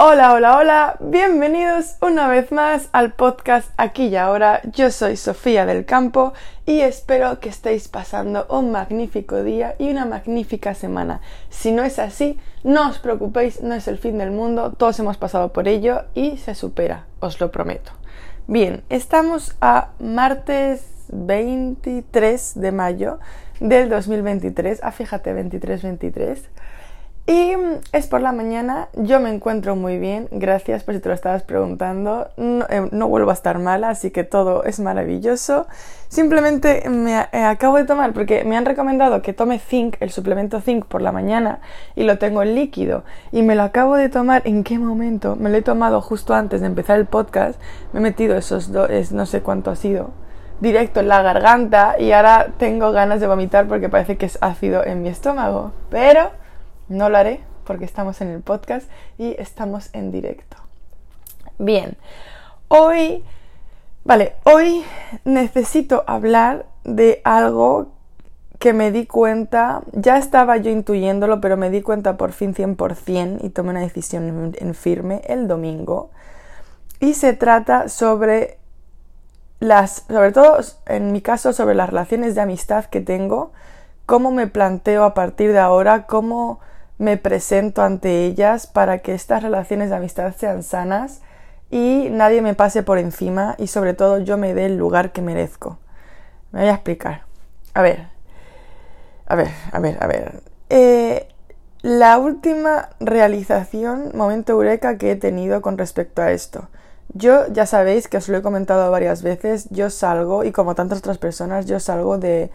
Hola, hola, hola, bienvenidos una vez más al podcast Aquí y Ahora. Yo soy Sofía del Campo y espero que estéis pasando un magnífico día y una magnífica semana. Si no es así, no os preocupéis, no es el fin del mundo, todos hemos pasado por ello y se supera, os lo prometo. Bien, estamos a martes 23 de mayo del 2023, ah, fíjate, 23-23. Y es por la mañana, yo me encuentro muy bien, gracias por si te lo estabas preguntando, no, eh, vuelvo a estar mala, así que todo es maravilloso. Simplemente me eh, acabo de tomar, porque me han recomendado que tome zinc, el suplemento zinc por la mañana, y lo tengo en líquido, y me lo acabo de tomar, ¿en qué momento? Me lo he tomado justo antes de empezar el podcast, me he metido esos dos, no sé cuánto ha sido, directo en la garganta, y ahora tengo ganas de vomitar porque parece que es ácido en mi estómago, pero no lo haré porque estamos en el podcast y estamos en directo. Bien, hoy, vale, hoy necesito hablar de algo que me di cuenta, ya estaba yo intuyéndolo, pero me di cuenta por fin 100% y tomé una decisión en firme el domingo. Y se trata sobre las, sobre todo en mi caso, sobre las relaciones de amistad que tengo, cómo me planteo a partir de ahora, cómo me presento ante ellas para que estas relaciones de amistad sean sanas y nadie me pase por encima y sobre todo yo me dé el lugar que merezco. Me voy a explicar. A ver, a ver, a ver, a ver. Eh, la última realización, momento eureka que he tenido con respecto a esto. Yo ya sabéis que os lo he comentado varias veces, yo salgo y como tantas otras personas, yo salgo de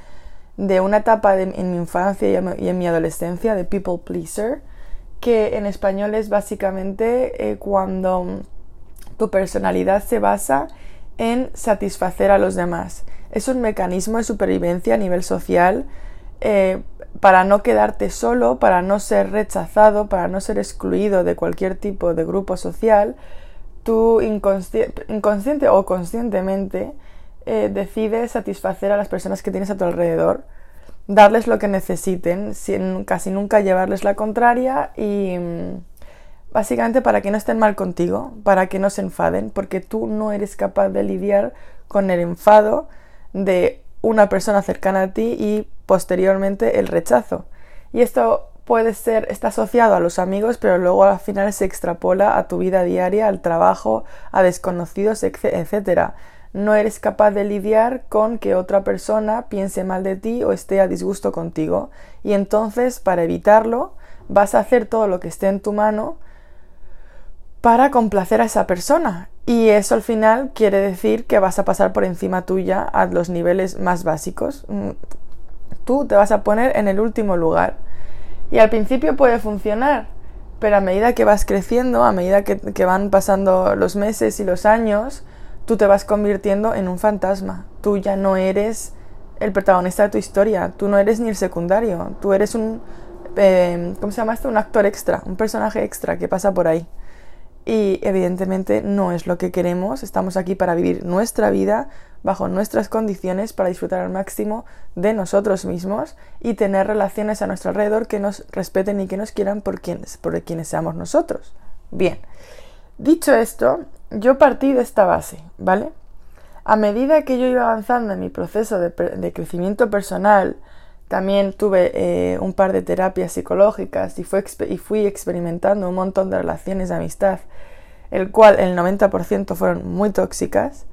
de una etapa en mi infancia y en mi adolescencia de people pleaser, que en español es básicamente eh, cuando tu personalidad se basa en satisfacer a los demás. Es un mecanismo de supervivencia a nivel social eh, para no quedarte solo, para no ser rechazado, para no ser excluido de cualquier tipo de grupo social. Tú inconsciente o conscientemente eh, decides satisfacer a las personas que tienes a tu alrededor, darles lo que necesiten, casi nunca llevarles la contraria y mm, básicamente para que no estén mal contigo, para que no se enfaden, porque tú no eres capaz de lidiar con el enfado de una persona cercana a ti y posteriormente el rechazo. Y esto puede ser, está asociado a los amigos, pero luego al final se extrapola a tu vida diaria, al trabajo, a desconocidos, etc no eres capaz de lidiar con que otra persona piense mal de ti o esté a disgusto contigo. Y entonces, para evitarlo, vas a hacer todo lo que esté en tu mano para complacer a esa persona. Y eso al final quiere decir que vas a pasar por encima tuya a los niveles más básicos. Mm, tú te vas a poner en el último lugar. Y al principio puede funcionar, pero a medida que vas creciendo, a medida que, que van pasando los meses y los años, tú te vas convirtiendo en un fantasma. Tú ya no eres el protagonista de tu historia, tú no eres ni el secundario, tú eres un, eh, ¿cómo se llama esto? Un actor extra, un personaje extra que pasa por ahí. Y evidentemente no es lo que queremos, estamos aquí para vivir nuestra vida bajo nuestras condiciones, para disfrutar al máximo de nosotros mismos y tener relaciones a nuestro alrededor que nos respeten y que nos quieran por quienes, por quienes seamos nosotros. Bien, dicho esto, yo partí de esta base, ¿vale? A medida que yo iba avanzando en mi proceso de, crecimiento personal, también tuve eh, un par de terapias psicológicas y, y fui experimentando un montón de relaciones de amistad, el cual el 90% fueron muy tóxicas.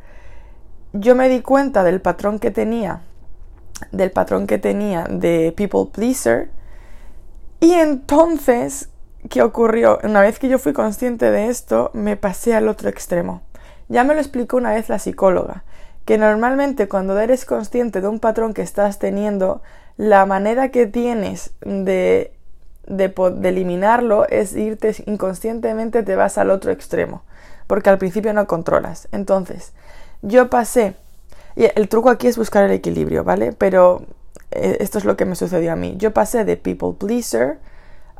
Yo me di cuenta del patrón que tenía, del patrón que tenía de people pleaser, y entonces ¿qué ocurrió? Una vez que yo fui consciente de esto, me pasé al otro extremo. Ya me lo explicó una vez la psicóloga, que normalmente cuando eres consciente de un patrón que estás teniendo, la manera que tienes de, de, eliminarlo es irte inconscientemente, te vas al otro extremo, porque al principio no controlas. Entonces, yo pasé, y el truco aquí es buscar el equilibrio, ¿vale? Pero eh, esto es lo que me sucedió a mí. Yo pasé de people pleaser,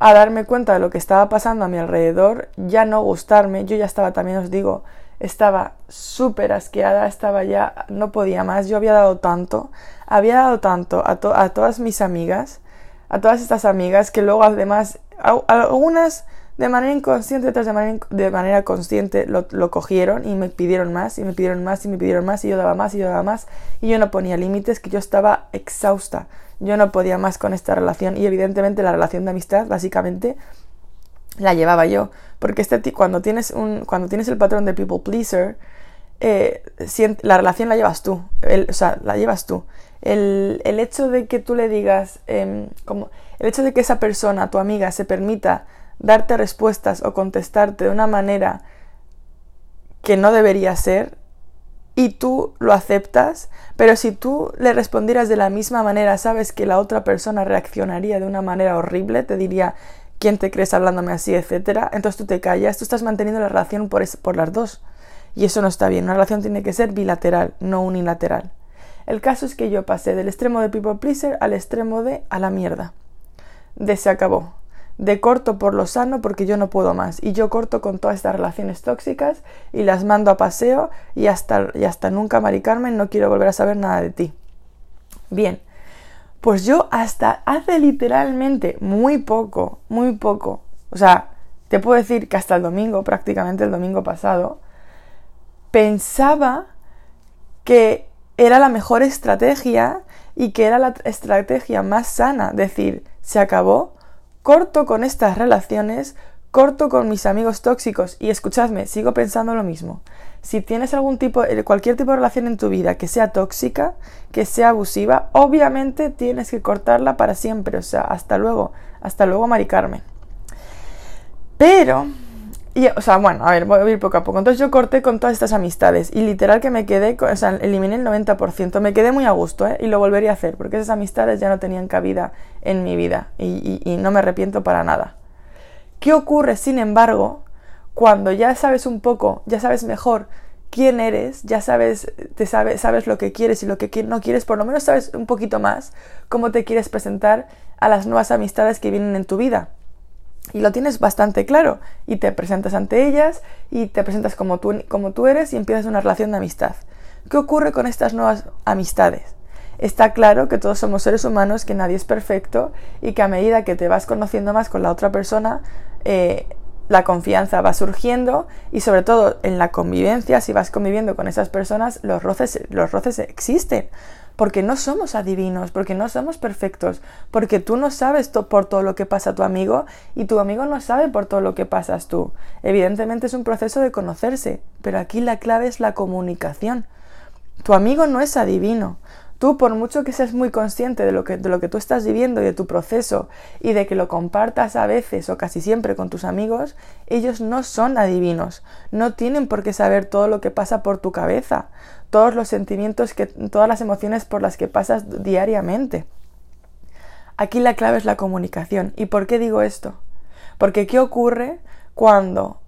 a darme cuenta de lo que estaba pasando a mi alrededor, ya no gustarme, yo ya estaba, también os digo, estaba súper asqueada, estaba ya, no podía más, yo había dado tanto, había dado tanto a, a todas mis amigas, a todas estas amigas que luego además, algunas de manera inconsciente, otras de manera, de manera consciente lo, lo, cogieron y me pidieron más y me pidieron más y me pidieron más y yo daba más y yo daba más y yo no ponía límites, que yo estaba exhausta, yo no podía más con esta relación y evidentemente la relación de amistad básicamente la llevaba yo, porque este, cuando, tienes un, cuando tienes el patrón de people pleaser, eh, la relación la llevas tú, o sea, la llevas tú. El, el, hecho de que tú le digas, eh, como, el hecho de que esa persona, tu amiga, se permita darte respuestas o contestarte de una manera que no debería ser y tú lo aceptas, pero si tú le respondieras de la misma manera, sabes que la otra persona reaccionaría de una manera horrible, te diría, ¿quién te crees hablándome así, etcétera? Entonces tú te callas, tú estás manteniendo la relación por, por las dos. Y eso no está bien, una relación tiene que ser bilateral, no unilateral. El caso es que yo pasé del extremo de people pleaser al extremo de a la mierda. De acabó de corto por lo sano porque yo no puedo más. Y yo corto con todas estas relaciones tóxicas y las mando a paseo y hasta, y hasta nunca, Mari Carmen, no quiero volver a saber nada de ti. Bien, pues yo hasta hace literalmente muy poco, muy poco, o sea, te puedo decir que hasta el domingo, prácticamente el domingo pasado, pensaba que era la mejor estrategia y que era la estrategia más sana, decir, se acabó, corto con estas relaciones, corto con mis amigos tóxicos y escuchadme, sigo pensando lo mismo. Si tienes algún tipo, eh, cualquier tipo de relación en tu vida que sea tóxica, que sea abusiva, obviamente tienes que cortarla para siempre. O sea, hasta luego, hasta luego, Mari Carmen. Pero y, o sea, bueno, a ver, voy a ir poco a poco. Entonces yo corté con todas estas amistades y literal que me quedé, o sea, eliminé el 90%. Me quedé muy a gusto, ¿eh? Y lo volvería a hacer porque esas amistades ya no tenían cabida en mi vida y, y, no me arrepiento para nada. ¿Qué ocurre, sin embargo, cuando ya sabes un poco, ya sabes mejor quién eres, ya sabes, te sabes, sabes lo que quieres y lo que no quieres, por lo menos sabes un poquito más cómo te quieres presentar a las nuevas amistades que vienen en tu vida? Y lo tienes bastante claro y te presentas ante ellas y te presentas como tú, como tú eres y empiezas una relación de amistad. ¿Qué ocurre con estas nuevas amistades? Está claro que todos somos seres humanos, que nadie es perfecto y que a medida que te vas conociendo más con la otra persona, eh, la confianza va surgiendo y sobre todo en la convivencia, si vas conviviendo con esas personas, los roces, los roces existen porque no somos adivinos, porque no somos perfectos, porque tú no sabes por todo lo que pasa a tu amigo y tu amigo no sabe por todo lo que pasas tú. Evidentemente es un proceso de conocerse, pero aquí la clave es la comunicación. Tu amigo no es adivino. Tú, por mucho que seas muy consciente de lo que, de lo que tú estás viviendo y de tu proceso y de que lo compartas a veces o casi siempre con tus amigos, ellos no son adivinos, no tienen por qué saber todo lo que pasa por tu cabeza todos los sentimientos, que, todas las emociones por las que pasas diariamente. Aquí la clave es la comunicación. ¿Y por qué digo esto? Porque ¿qué ocurre cuando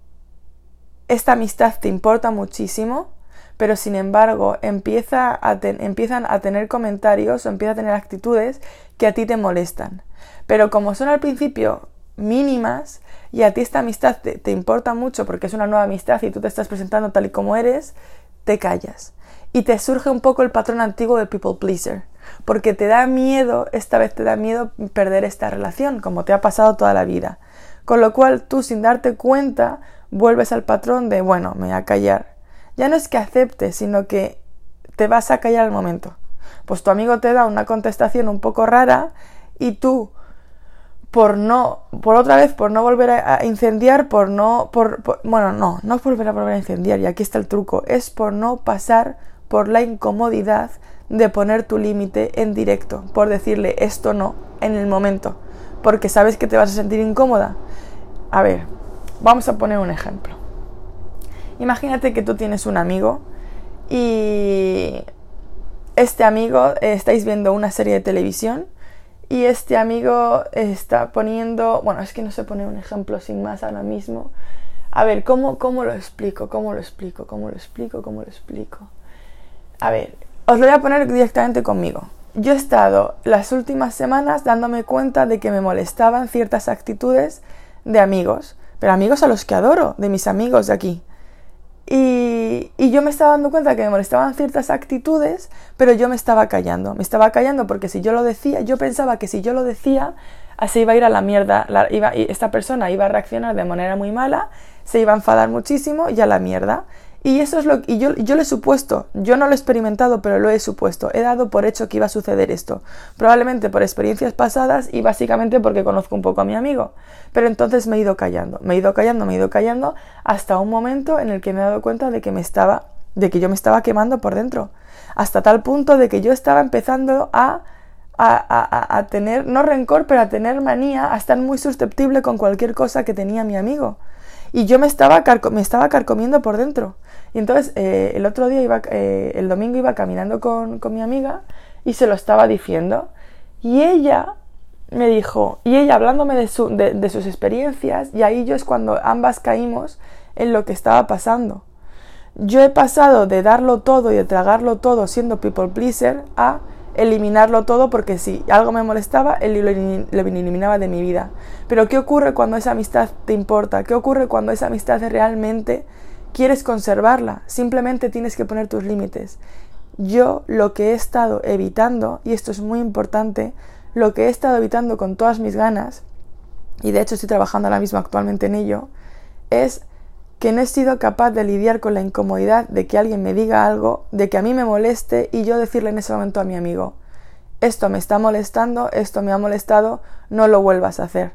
esta amistad te importa muchísimo, pero sin embargo empieza a empiezan a tener comentarios o empieza a tener actitudes que a ti te molestan? Pero como son al principio mínimas y a ti esta amistad te, te importa mucho porque es una nueva amistad y tú te estás presentando tal y como eres, te callas y te surge un poco el patrón antiguo de people pleaser, porque te da miedo, esta vez te da miedo perder esta relación, como te ha pasado toda la vida. Con lo cual tú sin darte cuenta vuelves al patrón de, bueno, me voy a callar. Ya no es que aceptes, sino que te vas a callar al momento. Pues tu amigo te da una contestación un poco rara y tú por no, por otra vez, por no volver a, incendiar, por no, por, bueno, no, no volver a volver a incendiar, y aquí está el truco, es por no pasar por la incomodidad de poner tu límite en directo, por decirle esto no en el momento, porque sabes que te vas a sentir incómoda. A ver, vamos a poner un ejemplo. Imagínate que tú tienes un amigo y este amigo eh, estáis viendo una serie de televisión y este amigo está poniendo, bueno, es que no sé poner un ejemplo sin más ahora mismo. A ver, ¿cómo, cómo lo explico? ¿Cómo lo explico? ¿Cómo lo explico? ¿Cómo lo explico? A ver, os lo voy a poner directamente conmigo. Yo he estado las últimas semanas dándome cuenta de que me molestaban ciertas actitudes de amigos, pero amigos a los que adoro, de mis amigos de aquí. Y, yo me estaba dando cuenta que me molestaban ciertas actitudes, pero yo me estaba callando. Me estaba callando porque si yo lo decía, yo pensaba que si yo lo decía, así iba a ir a la mierda, iba, esta persona iba a reaccionar de manera muy mala, se iba a enfadar muchísimo y a la mierda. Y eso es lo y yo, yo lo he supuesto, yo no lo he experimentado, pero lo he supuesto. He dado por hecho que iba a suceder esto. Probablemente por experiencias pasadas y básicamente porque conozco un poco a mi amigo. Pero entonces me he ido callando, me he ido callando, me he ido callando hasta un momento en el que me he dado cuenta de que me estaba, de que yo me estaba quemando por dentro. Hasta tal punto de que yo estaba empezando a a, a, tener, no rencor, pero a tener manía, a estar muy susceptible con cualquier cosa que tenía mi amigo. Y yo me estaba, me estaba carcomiendo por dentro. Y entonces eh, el otro día, iba, eh, el domingo iba caminando con, con mi amiga y se lo estaba diciendo. Y ella me dijo, y ella hablándome de, su, de, sus experiencias, y ahí yo es cuando ambas caímos en lo que estaba pasando. Yo he pasado de darlo todo y de tragarlo todo siendo people pleaser a eliminarlo todo porque si algo me molestaba, él lo, eliminaba de mi vida. Pero ¿qué ocurre cuando esa amistad te importa? ¿Qué ocurre cuando esa amistad realmente quieres conservarla? Simplemente tienes que poner tus límites. Yo lo que he estado evitando, y esto es muy importante, lo que he estado evitando con todas mis ganas, y de hecho estoy trabajando ahora mismo actualmente en ello, es que no he sido capaz de lidiar con la incomodidad de que alguien me diga algo, de que a mí me moleste y yo decirle en ese momento a mi amigo, esto me está molestando, esto me ha molestado, no lo vuelvas a hacer.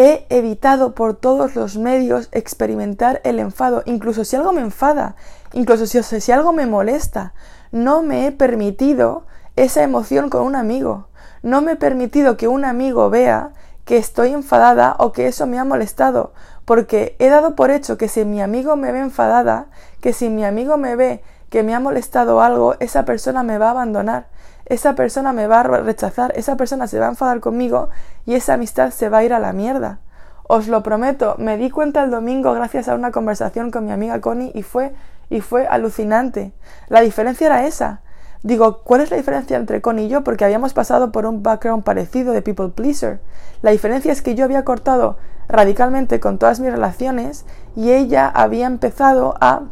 He evitado por todos los medios experimentar el enfado, incluso si algo me enfada, incluso si, si algo me molesta, no me he permitido esa emoción con un amigo, no me he permitido que un amigo vea que estoy enfadada o que eso me ha molestado, porque he dado por hecho que si mi amigo me ve enfadada, que si mi amigo me ve que me ha molestado algo, esa persona me va a abandonar, esa persona me va a rechazar, esa persona se va a enfadar conmigo y esa amistad se va a ir a la mierda. Os lo prometo, me di cuenta el domingo gracias a una conversación con mi amiga Connie y fue y fue alucinante. La diferencia era esa. Digo, ¿cuál es la diferencia entre Connie y yo? Porque habíamos pasado por un background parecido de people pleaser. La diferencia es que yo había cortado radicalmente con todas mis relaciones y ella había empezado a,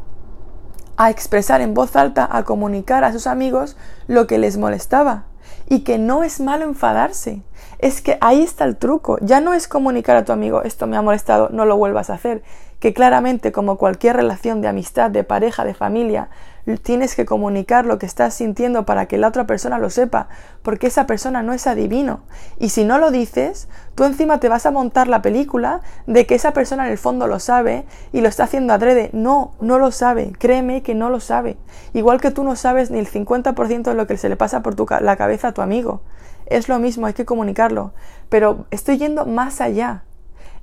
a expresar en voz alta, a comunicar a sus amigos lo que les molestaba. Y que no es malo enfadarse. Es que ahí está el truco. Ya no es comunicar a tu amigo, esto me ha molestado, no lo vuelvas a hacer. Que claramente, como cualquier relación de amistad, de pareja, de familia, tienes que comunicar lo que estás sintiendo para que la otra persona lo sepa, porque esa persona no es adivino. Y si no lo dices, tú encima te vas a montar la película de que esa persona en el fondo lo sabe y lo está haciendo adrede. No, no lo sabe. Créeme que no lo sabe. Igual que tú no sabes ni el 50% de lo que se le pasa por tu, la cabeza a tu amigo. Es lo mismo, hay que comunicarlo. Pero estoy yendo más allá.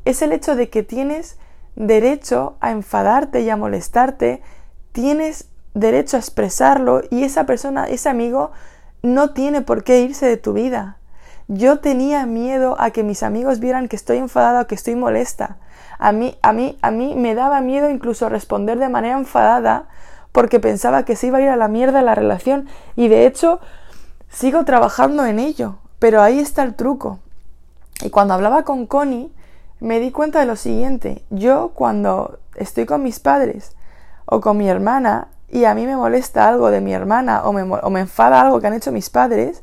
Es el hecho de que tienes derecho a enfadarte y a molestarte, tienes derecho a expresarlo y esa persona, ese amigo, no tiene por qué irse de tu vida. Yo tenía miedo a que mis amigos vieran que estoy enfadada o que estoy molesta. A mí, a mí, a mí me daba miedo incluso responder de manera enfadada porque pensaba que se iba a ir a la mierda la relación y de hecho sigo trabajando en ello. Pero ahí está el truco. Y cuando hablaba con Connie, me di cuenta de lo siguiente. Yo cuando estoy con mis padres o con mi hermana y a mí me molesta algo de mi hermana o me, enfada algo que han hecho mis padres,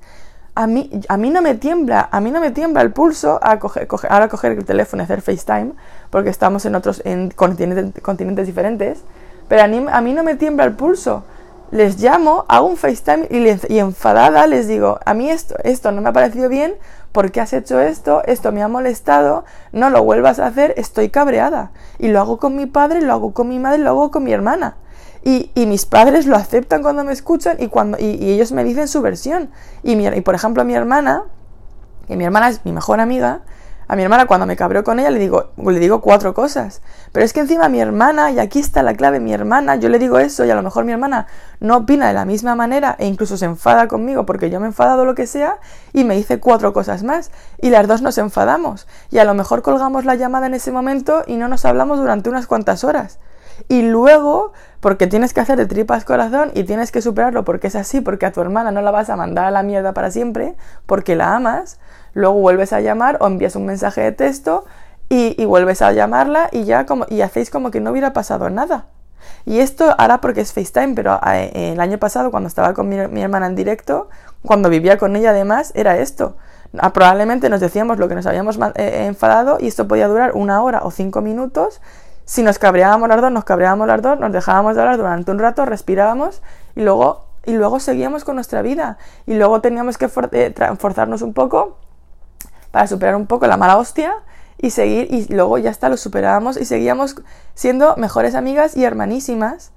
a mí, no me tiembla, a mí no me tiembla el pulso a coger, ahora coger el teléfono y hacer FaceTime, porque estamos en otros en continentes, diferentes, pero a mí, no me tiembla el pulso. Les llamo, hago un FaceTime y, y enfadada les digo, a mí esto, esto no me ha parecido bien, ¿por qué has hecho esto? Esto me ha molestado, no lo vuelvas a hacer, estoy cabreada. Y lo hago con mi padre, lo hago con mi madre, lo hago con mi hermana. Y, y, mis padres lo aceptan cuando me escuchan y, cuando, y, ellos me dicen su versión. Y, mi, por ejemplo, mi hermana, que mi hermana es mi mejor amiga, a mi hermana cuando me cabreo con ella le digo, le digo cuatro cosas. Pero es que encima mi hermana, y aquí está la clave, mi hermana, yo le digo eso y a lo mejor mi hermana no opina de la misma manera e incluso se enfada conmigo porque yo me he enfadado lo que sea y me dice cuatro cosas más. Y las dos nos enfadamos. Y a lo mejor colgamos la llamada en ese momento y no nos hablamos durante unas cuantas horas y luego, porque tienes que hacer de tripas corazón y tienes que superarlo porque es así, porque a tu hermana no la vas a mandar a la mierda para siempre, porque la amas, luego vuelves a llamar o envías un mensaje de texto y, vuelves a llamarla y ya como, y hacéis como que no hubiera pasado nada. Y esto ahora porque es FaceTime, pero eh, el año pasado cuando estaba con mi, mi hermana en directo, cuando vivía con ella además, era esto. Ah, probablemente nos decíamos lo que nos habíamos eh, enfadado y esto podía durar una hora o cinco minutos. Si nos cabreábamos las dos, nos cabreábamos las dos, nos dejábamos de hablar durante un rato, respirábamos y luego, y luego seguíamos con nuestra vida. Y luego teníamos que eh, forzarnos un poco para superar un poco la mala hostia y seguir y luego ya está, lo superábamos y seguíamos siendo mejores amigas y hermanísimas.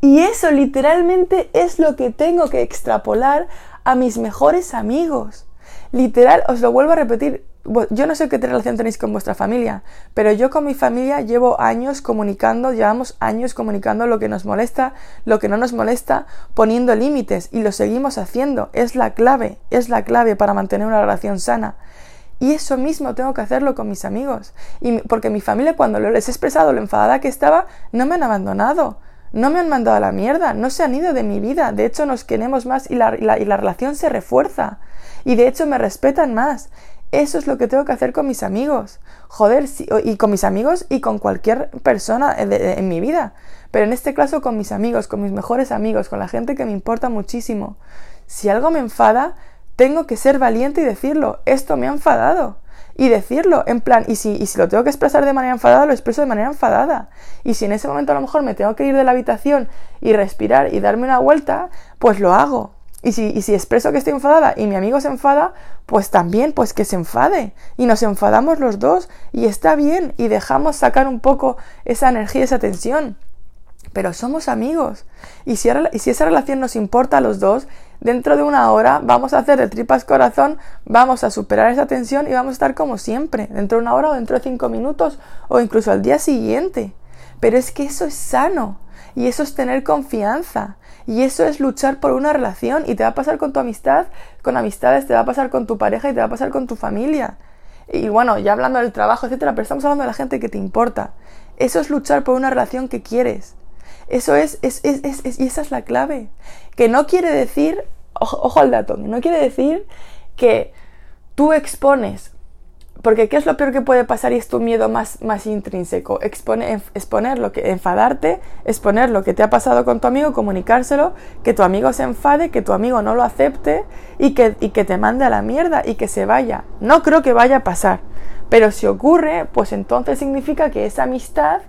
Y eso literalmente es lo que tengo que extrapolar a mis mejores amigos. Literal, os lo vuelvo a repetir, yo no sé qué relación tenéis con vuestra familia, pero yo con mi familia llevo años comunicando, llevamos años comunicando lo que nos molesta, lo que no nos molesta, poniendo límites y lo seguimos haciendo. Es la clave, es la clave para mantener una relación sana. Y eso mismo tengo que hacerlo con mis amigos. Y porque mi familia, cuando les he expresado lo enfadada que estaba, no me han abandonado. No me han mandado a la mierda, no se han ido de mi vida. De hecho, nos queremos más y la, y la relación se refuerza. Y de hecho, me respetan más. Eso es lo que tengo que hacer con mis amigos. Joder, y con mis amigos y con cualquier persona en mi vida. Pero en este caso con mis amigos, con mis mejores amigos, con la gente que me importa muchísimo. Si algo me enfada, tengo que ser valiente y decirlo, esto me ha enfadado. Y decirlo, en plan, y si, y si lo tengo que expresar de manera enfadada, lo expreso de manera enfadada. Y si en ese momento a lo mejor me tengo que ir de la habitación y respirar y darme una vuelta, pues lo hago. Y si, expreso que estoy enfadada y mi amigo se enfada, pues también, pues que se enfade. Y nos enfadamos los dos y está bien y dejamos sacar un poco esa energía, esa tensión. Pero somos amigos. Y si, y si esa relación nos importa a los dos dentro de una hora vamos a hacer de tripas corazón, vamos a superar esa tensión y vamos a estar como siempre, dentro de una hora o dentro de cinco minutos o incluso al día siguiente. Pero es que eso es sano y eso es tener confianza y eso es luchar por una relación y te va a pasar con tu amistad, con amistades, te va a pasar con tu pareja y te va a pasar con tu familia. Y bueno, ya hablando del trabajo, etcétera, pero estamos hablando de la gente que te importa. Eso es luchar por una relación que quieres. Eso es, es, es, es, y esa es la clave. Que no quiere decir, ojo, al dato, no quiere decir que tú expones, porque ¿qué es lo peor que puede pasar y es tu miedo más, más intrínseco? exponer lo que, enfadarte, exponer lo que te ha pasado con tu amigo, comunicárselo, que tu amigo se enfade, que tu amigo no lo acepte y que, y que te mande a la mierda y que se vaya. No creo que vaya a pasar, pero si ocurre, pues entonces significa que esa amistad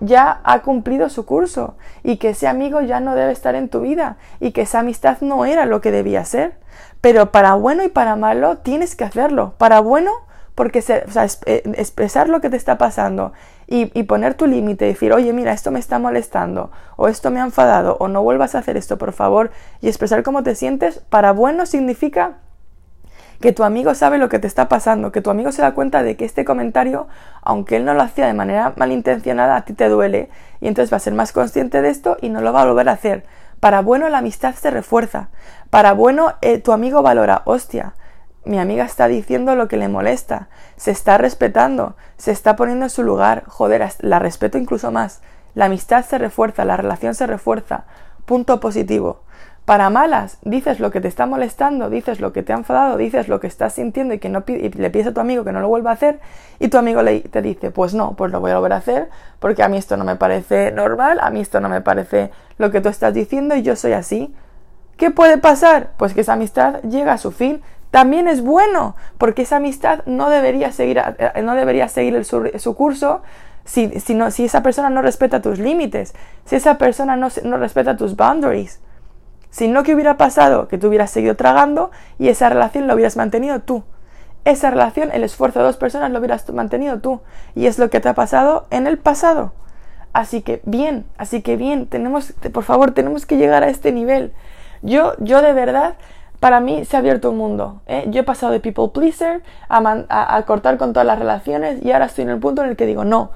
ya ha cumplido su curso y que ese amigo ya no debe estar en tu vida y que esa amistad no era lo que debía ser. Pero para bueno y para malo tienes que hacerlo. Para bueno, porque eh, expresar lo que te está pasando y, poner tu límite, decir, oye, mira, esto me está molestando, o esto me ha enfadado, o no vuelvas a hacer esto, por favor, y expresar cómo te sientes, para bueno significa que tu amigo sabe lo que te está pasando, que tu amigo se da cuenta de que este comentario, aunque él no lo hacía de manera malintencionada, a ti te duele y entonces va a ser más consciente de esto y no lo va a volver a hacer. Para bueno la amistad se refuerza. Para bueno eh, tu amigo valora, hostia, mi amiga está diciendo lo que le molesta, se está respetando, se está poniendo en su lugar, joder, la respeto incluso más. La amistad se refuerza, la relación se refuerza. Punto positivo. Para malas, dices lo que te está molestando, dices lo que te ha enfadado, dices lo que estás sintiendo y que no le pides a tu amigo que no lo vuelva a hacer y tu amigo te dice, pues no, pues lo voy a volver a hacer porque a mí esto no me parece normal, a mí esto no me parece lo que tú estás diciendo y yo soy así. ¿Qué puede pasar? Pues que esa amistad llega a su fin. También es bueno, porque esa amistad no debería seguir, eh, no debería seguir su, curso si, si, si, esa persona no respeta tus límites, si esa persona no, no respeta tus boundaries. Si no, ¿qué hubiera pasado? Que tú hubieras seguido tragando y esa relación lo hubieras mantenido tú. Esa relación, el esfuerzo de dos personas lo hubieras mantenido tú. Y es lo que te ha pasado en el pasado. Así que bien, así que bien, tenemos, por favor, tenemos que llegar a este nivel. Yo, yo de verdad, para mí se ha abierto un mundo. ¿eh? Yo he pasado de people pleaser a, a cortar con todas las relaciones y ahora estoy en el punto en el que digo, no,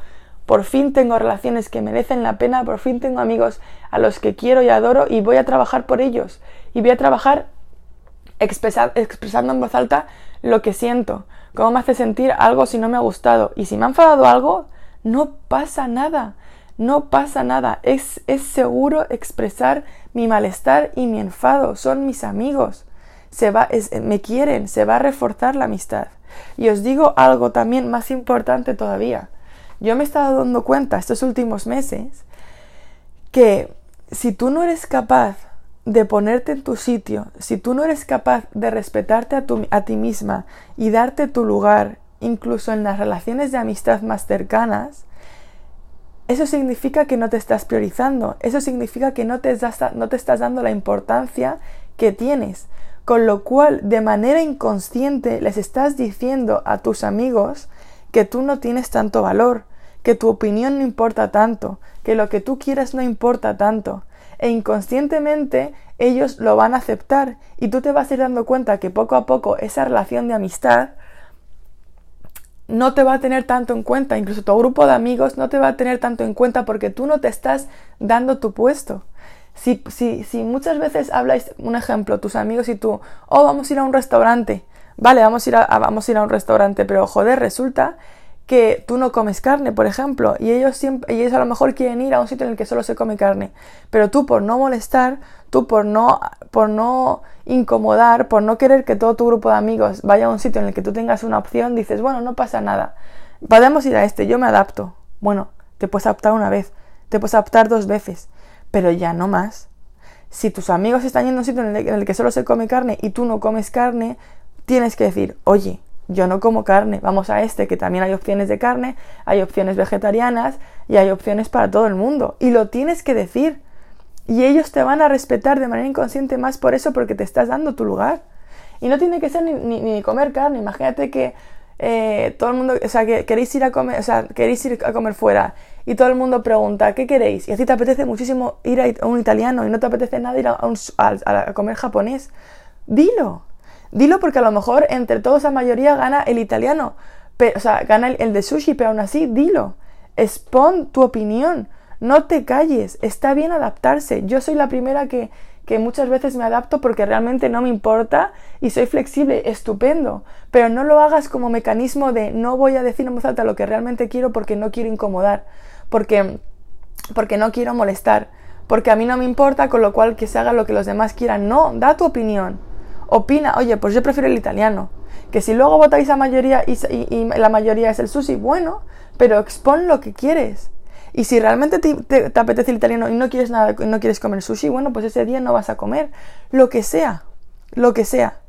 por fin tengo relaciones que merecen la pena, por fin tengo amigos a los que quiero y adoro y voy a trabajar por ellos. Y voy a trabajar expresando en voz alta lo que siento, cómo me hace sentir algo si no me ha gustado. Y si me ha enfadado algo, no pasa nada, no pasa nada. Es seguro expresar mi malestar y mi enfado. Son mis amigos. Se va, me quieren, se va a reforzar la amistad. Y os digo algo también más importante todavía yo me he estado dando cuenta estos últimos meses que si tú no eres capaz de ponerte en tu sitio, si tú no eres capaz de respetarte a, ti misma y darte tu lugar, incluso en las relaciones de amistad más cercanas, eso significa que no te estás priorizando, eso significa que no te, no te estás dando la importancia que tienes, con lo cual de manera inconsciente les estás diciendo a tus amigos que tú no tienes tanto valor, que tu opinión no importa tanto, que lo que tú quieras no importa tanto, e inconscientemente ellos lo van a aceptar. Y tú te vas a ir dando cuenta que poco a poco esa relación de amistad no te va a tener tanto en cuenta, incluso tu grupo de amigos no te va a tener tanto en cuenta porque tú no te estás dando tu puesto. Si, si, si muchas veces habláis, un ejemplo, tus amigos y tú, oh, vamos a ir a un restaurante, vale, vamos a ir a, vamos a, ir a un restaurante, pero joder, resulta que tú no comes carne, por ejemplo, y ellos siempre, ellos a lo mejor quieren ir a un sitio en el que solo se come carne, pero tú por no molestar, tú por no, por no incomodar, por no querer que todo tu grupo de amigos vaya a un sitio en el que tú tengas una opción, dices, bueno, no pasa nada, podemos ir a este, yo me adapto. Bueno, te puedes adaptar una vez, te puedes adaptar dos veces, pero ya no más. Si tus amigos están yendo a un sitio en el que solo se come carne y tú no comes carne, tienes que decir, oye, yo no como carne, vamos a este, que también hay opciones de carne, hay opciones vegetarianas y hay opciones para todo el mundo. Y lo tienes que decir. Y ellos te van a respetar de manera inconsciente más por eso, porque te estás dando tu lugar. Y no tiene que ser ni, ni, comer carne. Imagínate que eh, todo el mundo, o sea, que queréis ir a comer, o sea, queréis ir a comer fuera y todo el mundo pregunta, ¿qué queréis? Y a ti te apetece muchísimo ir a un italiano y no te apetece nada ir a, a comer japonés. Dilo, Dilo porque a lo mejor entre todos la mayoría gana el italiano, o sea, gana el, de sushi, pero aún así, dilo. Expon tu opinión. No te calles. Está bien adaptarse. Yo soy la primera que, que muchas veces me adapto porque realmente no me importa y soy flexible, estupendo. Pero no lo hagas como mecanismo de no voy a decir en voz alta lo que realmente quiero porque no quiero incomodar, porque, porque no quiero molestar, porque a mí no me importa, con lo cual que se haga lo que los demás quieran. No, da tu opinión opina, oye, pues yo prefiero el italiano. Que si luego votáis a mayoría y, la mayoría es el sushi, bueno, pero expon lo que quieres. Y si realmente te, apetece el italiano y no quieres nada, no quieres comer sushi, bueno, pues ese día no vas a comer. Lo que sea, lo que sea.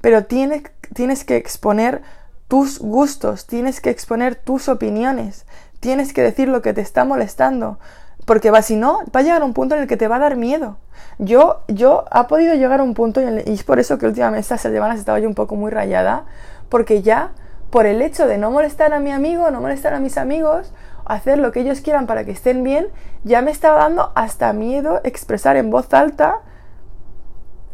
Pero tienes, tienes que exponer tus gustos, tienes que exponer tus opiniones, tienes que decir lo que te está molestando, porque va, si no, va a llegar un punto en el que te va a dar miedo. Yo, yo, ha podido llegar a un punto, y, es por eso que últimamente estas semanas estaba yo un poco muy rayada, porque ya, por el hecho de no molestar a mi amigo, no molestar a mis amigos, hacer lo que ellos quieran para que estén bien, ya me estaba dando hasta miedo expresar en voz alta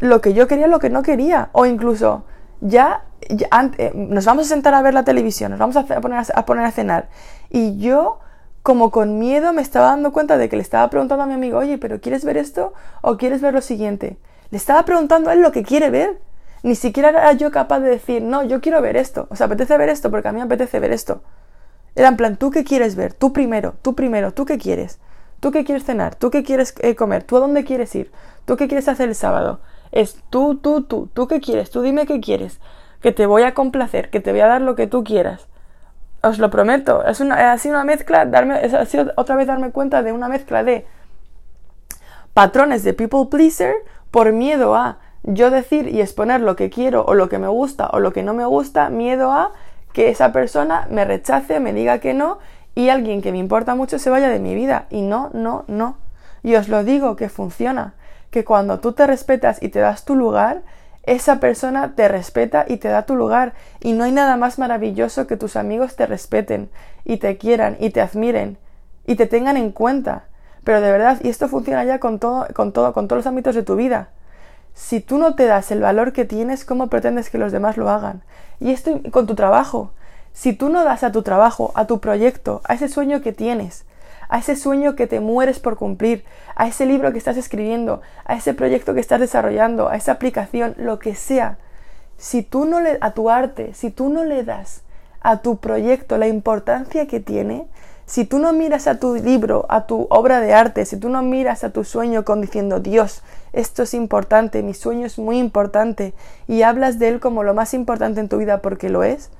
lo que yo quería, lo que no quería. O incluso, ya, eh, nos vamos a sentar a ver la televisión, nos vamos a, poner a poner a cenar. Y yo como con miedo me estaba dando cuenta de que le estaba preguntando a mi amigo, oye, pero ¿quieres ver esto o quieres ver lo siguiente? Le estaba preguntando a él lo que quiere ver. Ni siquiera era yo capaz de decir, no, yo quiero ver esto. O sea, apetece ver esto porque a mí me apetece ver esto. Era en plan, ¿tú qué quieres ver? Tú primero, tú primero, ¿tú qué quieres? ¿Tú qué quieres cenar? ¿Tú qué quieres eh, comer? ¿Tú a dónde quieres ir? ¿Tú qué quieres hacer el sábado? Es tú, tú, tú, ¿tú qué quieres? Tú dime qué quieres. Que te voy a complacer, que te voy a dar lo que tú quieras. Os lo prometo. Es una, ha sido una mezcla, darme, ha sido otra vez darme cuenta de una mezcla de patrones de people pleaser por miedo a yo decir y exponer lo que quiero o lo que me gusta o lo que no me gusta, miedo a que esa persona me rechace, me diga que no y alguien que me importa mucho se vaya de mi vida. Y no, no, no. Y os lo digo que funciona. Que cuando tú te respetas y te das tu lugar, esa persona te respeta y te da tu lugar y no hay nada más maravilloso que tus amigos te respeten y te quieran y te admiren y te tengan en cuenta. Pero de verdad, y esto funciona ya con todo, con todo, con todos los ámbitos de tu vida. Si tú no te das el valor que tienes, ¿cómo pretendes que los demás lo hagan? Y esto con tu trabajo. Si tú no das a tu trabajo, a tu proyecto, a ese sueño que tienes, a ese sueño que te mueres por cumplir, a ese libro que estás escribiendo, a ese proyecto que estás desarrollando, a esa aplicación, lo que sea. Si tú no le a tu arte, si tú no le das a tu proyecto la importancia que tiene, si tú no miras a tu libro, a tu obra de arte, si tú no miras a tu sueño con diciendo, Dios, esto es importante, mi sueño es muy importante, y hablas de él como lo más importante en tu vida porque lo es,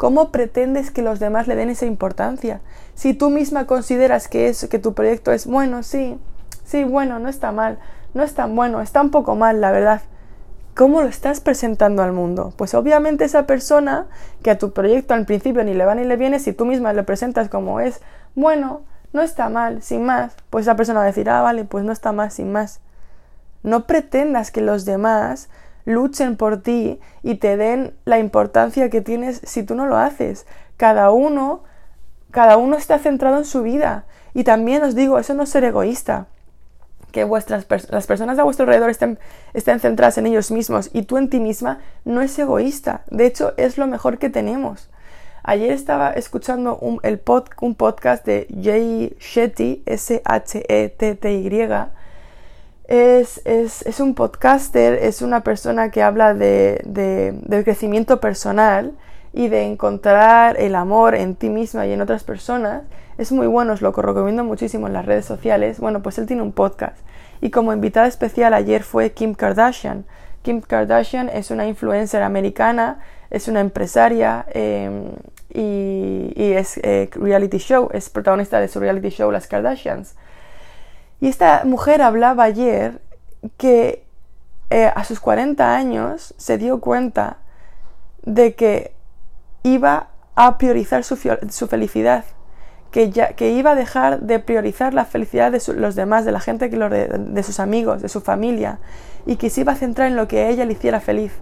¿Cómo pretendes que los demás le den esa importancia? Si tú misma consideras que, es, que tu proyecto es bueno, sí, sí, bueno, no está mal, no es tan bueno, está un poco mal, la verdad. ¿Cómo lo estás presentando al mundo? Pues obviamente esa persona que a tu proyecto al principio ni le va ni le viene, si tú misma lo presentas como es bueno, no está mal, sin más, pues esa persona va a decir, ah, vale, pues no está mal, sin más. No pretendas que los demás luchen por ti y te den la importancia que tienes si tú no lo haces. Cada uno, cada uno está centrado en su vida. Y también os digo, eso no es ser egoísta. Que vuestras las personas a vuestro alrededor estén, estén centradas en ellos mismos y tú en ti misma no es egoísta. De hecho, es lo mejor que tenemos. Ayer estaba escuchando un, el un podcast de Jay Shetty, S-H-E-T-T-Y. Es, es, es, un podcaster, es una persona que habla de, de, del crecimiento personal y de encontrar el amor en ti misma y en otras personas. Es muy bueno, os lo recomiendo muchísimo en las redes sociales. Bueno, pues él tiene un podcast. Y como invitada especial ayer fue Kim Kardashian. Kim Kardashian es una influencer americana es una empresaria em, y, es eh, reality show, es protagonista de su reality show Las Kardashians. Y esta mujer hablaba ayer que eh, a sus 40 años se dio cuenta de que iba a priorizar su, felicidad, que, ya, que, iba a dejar de priorizar la felicidad de los demás, de la gente, que de sus amigos, de su familia, y que se iba a centrar en lo que a ella le hiciera feliz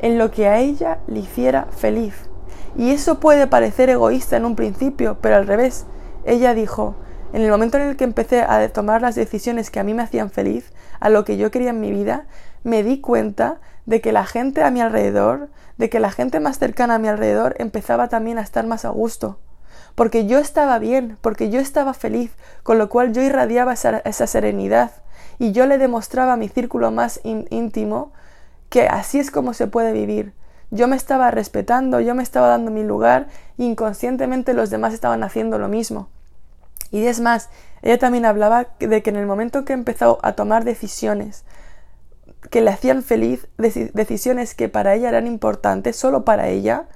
en lo que a ella le hiciera feliz. Y eso puede parecer egoísta en un principio, pero al revés. Ella dijo, en el momento en el que empecé a tomar las decisiones que a mí me hacían feliz, a lo que yo quería en mi vida, me di cuenta de que la gente a mi alrededor, de que la gente más cercana a mi alrededor empezaba también a estar más a gusto. Porque yo estaba bien, porque yo estaba feliz, con lo cual yo irradiaba esa, serenidad y yo le demostraba a mi círculo más íntimo que así es como se puede vivir. Yo me estaba respetando, yo me estaba dando mi lugar y inconscientemente los demás estaban haciendo lo mismo. Y es más, ella también hablaba de que en el momento que empezó a tomar decisiones que le hacían feliz, decisiones que para ella eran importantes, solo para ella,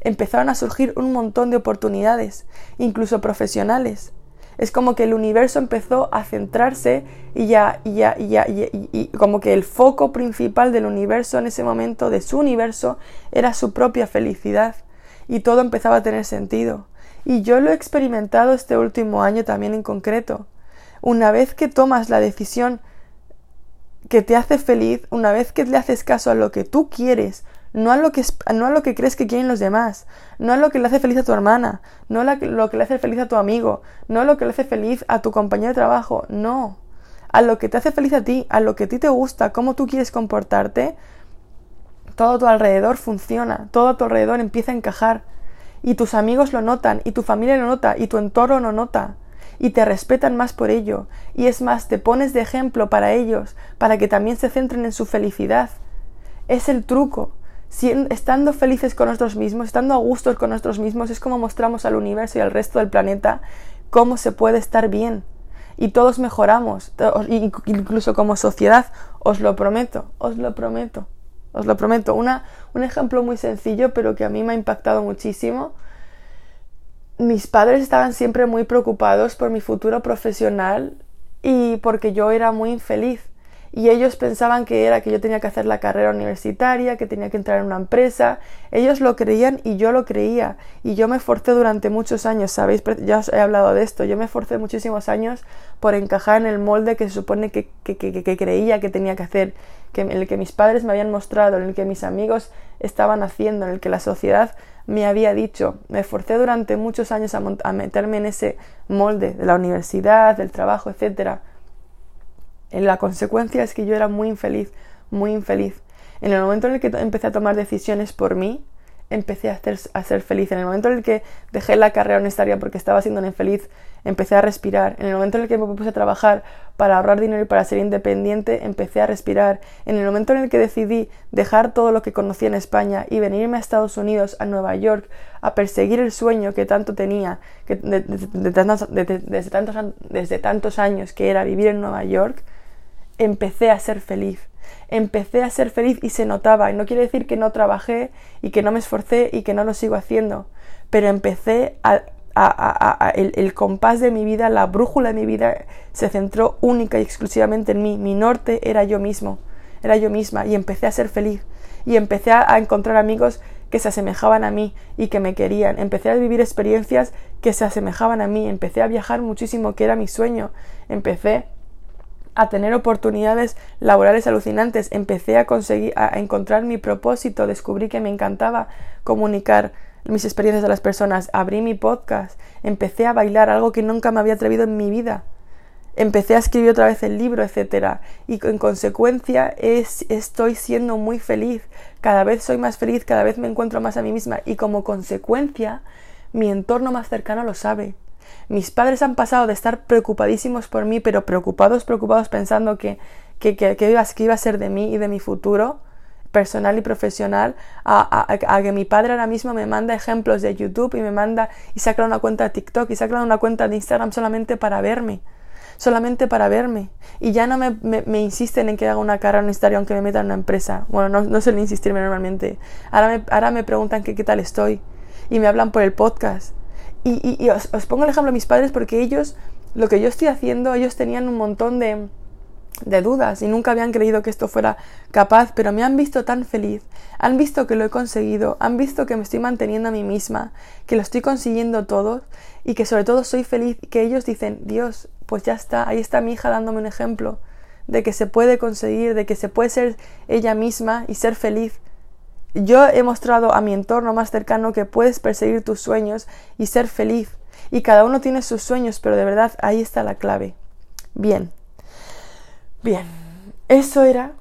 empezaron a surgir un montón de oportunidades, incluso profesionales. Es como que el universo empezó a centrarse y ya, y ya, y ya, y, como que el foco principal del universo en ese momento, de su universo, era su propia felicidad. Y todo empezaba a tener sentido. Y yo lo he experimentado este último año también en concreto. Una vez que tomas la decisión que te hace feliz, una vez que le haces caso a lo que tú quieres, no a lo que, no a lo que crees que quieren los demás, no a lo que le hace feliz a tu hermana, no a lo que le hace feliz a tu amigo, no a lo que le hace feliz a tu compañero de trabajo, no, a lo que te hace feliz a ti, a lo que a ti te gusta, cómo tú quieres comportarte, todo a tu alrededor funciona, todo a tu alrededor empieza a encajar, y tus amigos lo notan, y tu familia lo nota, y tu entorno lo nota, y te respetan más por ello, y es más, te pones de ejemplo para ellos, para que también se centren en su felicidad. Es el truco, estando felices con nosotros mismos, estando a gustos con nosotros mismos, es como mostramos al universo y al resto del planeta cómo se puede estar bien. Y todos mejoramos, incluso como sociedad, os lo prometo, os lo prometo, os lo prometo. Una, un ejemplo muy sencillo, pero que a mí me ha impactado muchísimo. Mis padres estaban siempre muy preocupados por mi futuro profesional y porque yo era muy infeliz y ellos pensaban que era que yo tenía que hacer la carrera universitaria, que tenía que entrar en una empresa. Ellos lo creían y yo lo creía. Y yo me esforcé durante muchos años, ¿sabéis? Ya os he hablado de esto. Yo me esforcé muchísimos años por encajar en el molde que se supone que, que, que, creía que tenía que hacer, que, en el que mis padres me habían mostrado, en el que mis amigos estaban haciendo, en el que la sociedad me había dicho. Me esforcé durante muchos años a, a meterme en ese molde de la universidad, del trabajo, etcétera la consecuencia es que yo era muy infeliz, muy infeliz. En el momento en el que empecé a tomar decisiones por mí, empecé a, a ser feliz. En el momento en el que dejé la carrera universitaria porque estaba siendo infeliz, empecé a respirar. En el momento en el que me puse a trabajar para ahorrar dinero y para ser independiente, empecé a respirar. En el momento en el que decidí dejar todo lo que conocía en España y venirme a Estados Unidos, a Nueva York, a perseguir el sueño que tanto tenía, que desde, tantos, desde tantos años, que era vivir en Nueva York, empecé a ser feliz. Empecé a ser feliz y se notaba. Y no quiere decir que no trabajé y que no me esforcé y que no lo sigo haciendo. Pero empecé a, el, el, compás de mi vida, la brújula de mi vida se centró única y exclusivamente en mí. Mi norte era yo mismo, era yo misma y empecé a ser feliz y empecé a encontrar amigos que se asemejaban a mí y que me querían. Empecé a vivir experiencias que se asemejaban a mí. Empecé a viajar muchísimo, que era mi sueño. Empecé a tener oportunidades laborales alucinantes. Empecé a conseguir, a encontrar mi propósito. Descubrí que me encantaba comunicar mis experiencias a las personas. Abrí mi podcast. Empecé a bailar, algo que nunca me había atrevido en mi vida empecé a escribir otra vez el libro, etcétera, y en consecuencia es, estoy siendo muy feliz, cada vez soy más feliz, cada vez me encuentro más a mí misma y como consecuencia mi entorno más cercano lo sabe. Mis padres han pasado de estar preocupadísimos por mí, pero preocupados, preocupados pensando que, que, que, que, iba, que iba a ser de mí y de mi futuro personal y profesional a, a, que mi padre ahora mismo me manda ejemplos de YouTube y me manda y saca una cuenta de TikTok y saca una cuenta de Instagram solamente para verme solamente para verme. Y ya no me, me, insisten en que haga una cara universitaria aunque me meta en una empresa. Bueno, no, no suelen insistirme normalmente. Ahora me, ahora me preguntan qué tal estoy. Y me hablan por el podcast. Y, y, os, os pongo el ejemplo de mis padres porque ellos, lo que yo estoy haciendo, ellos tenían un montón de, de dudas y nunca habían creído que esto fuera capaz, pero me han visto tan feliz, han visto que lo he conseguido, han visto que me estoy manteniendo a mí misma, que lo estoy consiguiendo todo y que sobre todo soy feliz, que ellos dicen, Dios, pues ya está, ahí está mi hija dándome un ejemplo de que se puede conseguir, de que se puede ser ella misma y ser feliz. Yo he mostrado a mi entorno más cercano que puedes perseguir tus sueños y ser feliz. Y cada uno tiene sus sueños, pero de verdad ahí está la clave. Bien. Bien. Eso era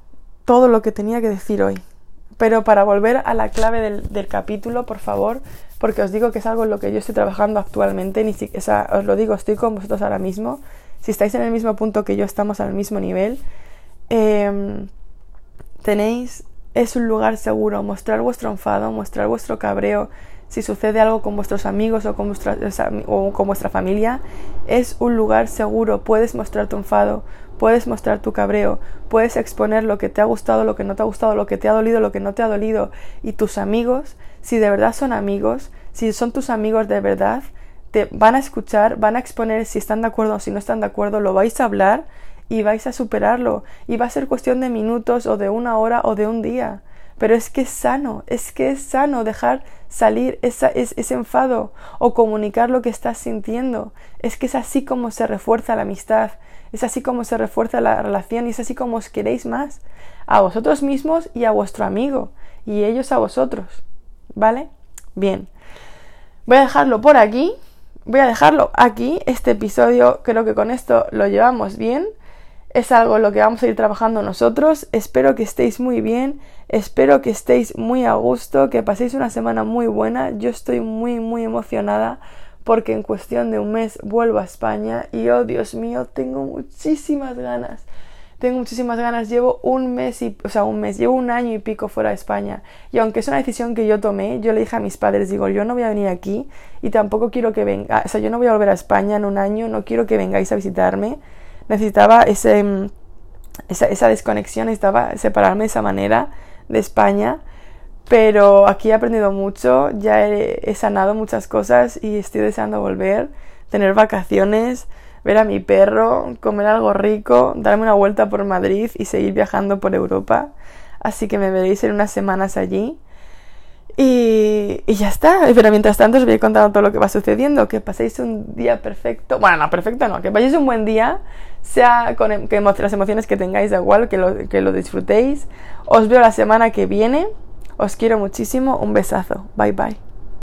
todo lo que tenía que decir hoy. Pero para volver a la clave del, del capítulo, por favor, porque os digo que es algo en lo que yo estoy trabajando actualmente, ni siquiera, os lo digo, estoy con vosotros ahora mismo, si estáis en el mismo punto que yo, estamos al mismo nivel, em, tenéis, es un lugar seguro, mostrar vuestro enfado, mostrar vuestro cabreo, si sucede algo con vuestros amigos o con vuestra, familia, es un lugar seguro, puedes mostrar tu enfado, puedes mostrar tu cabreo, puedes exponer lo que te ha gustado, lo que no te ha gustado, lo que te ha dolido, lo que no te ha dolido, y tus amigos si de verdad son amigos, si son tus amigos de verdad, te van a escuchar, van a exponer si están de acuerdo o si no están de acuerdo, lo vais a hablar y vais a superarlo. Y va a ser cuestión de minutos o de una hora o de un día. Pero es que es sano, es que es sano dejar salir esa, ese enfado o comunicar lo que estás sintiendo. Es que es así como se refuerza la amistad, es así como se refuerza la relación y es así como os queréis más a vosotros mismos y a vuestro amigo y ellos a vosotros. ¿Vale? Bien. Voy a dejarlo por aquí. Voy a dejarlo aquí. Este episodio creo que con esto lo llevamos bien. Es algo en lo que vamos a ir trabajando nosotros. Espero que estéis muy bien. Espero que estéis muy a gusto. Que paséis una semana muy buena. Yo estoy muy, muy emocionada porque en cuestión de un mes vuelvo a España y oh Dios mío, tengo muchísimas ganas tengo muchísimas ganas, llevo un mes y, o sea, un mes, llevo un año y pico fuera de España. Y aunque es una decisión que yo tomé, yo le dije a mis padres, digo, yo no voy a venir aquí y tampoco quiero que venga, o sea, yo no voy a volver a España en un año, no quiero que vengáis a visitarme. Necesitaba ese, mm, esa, esa desconexión, necesitaba separarme de esa manera de España. Pero aquí he aprendido mucho, ya he, he sanado muchas cosas y estoy deseando volver, tener vacaciones, ver a mi perro, comer algo rico, darme una vuelta por Madrid y seguir viajando por Europa. Así que me veréis en unas semanas allí. Y, ya está. Pero mientras tanto os voy contando todo lo que va sucediendo. Que paséis un día perfecto. Bueno, no, perfecto no. Que paséis un buen día. Sea con em, que las emociones que tengáis, da igual, que lo, que lo disfrutéis. Os veo la semana que viene. Os quiero muchísimo. Un besazo. Bye bye.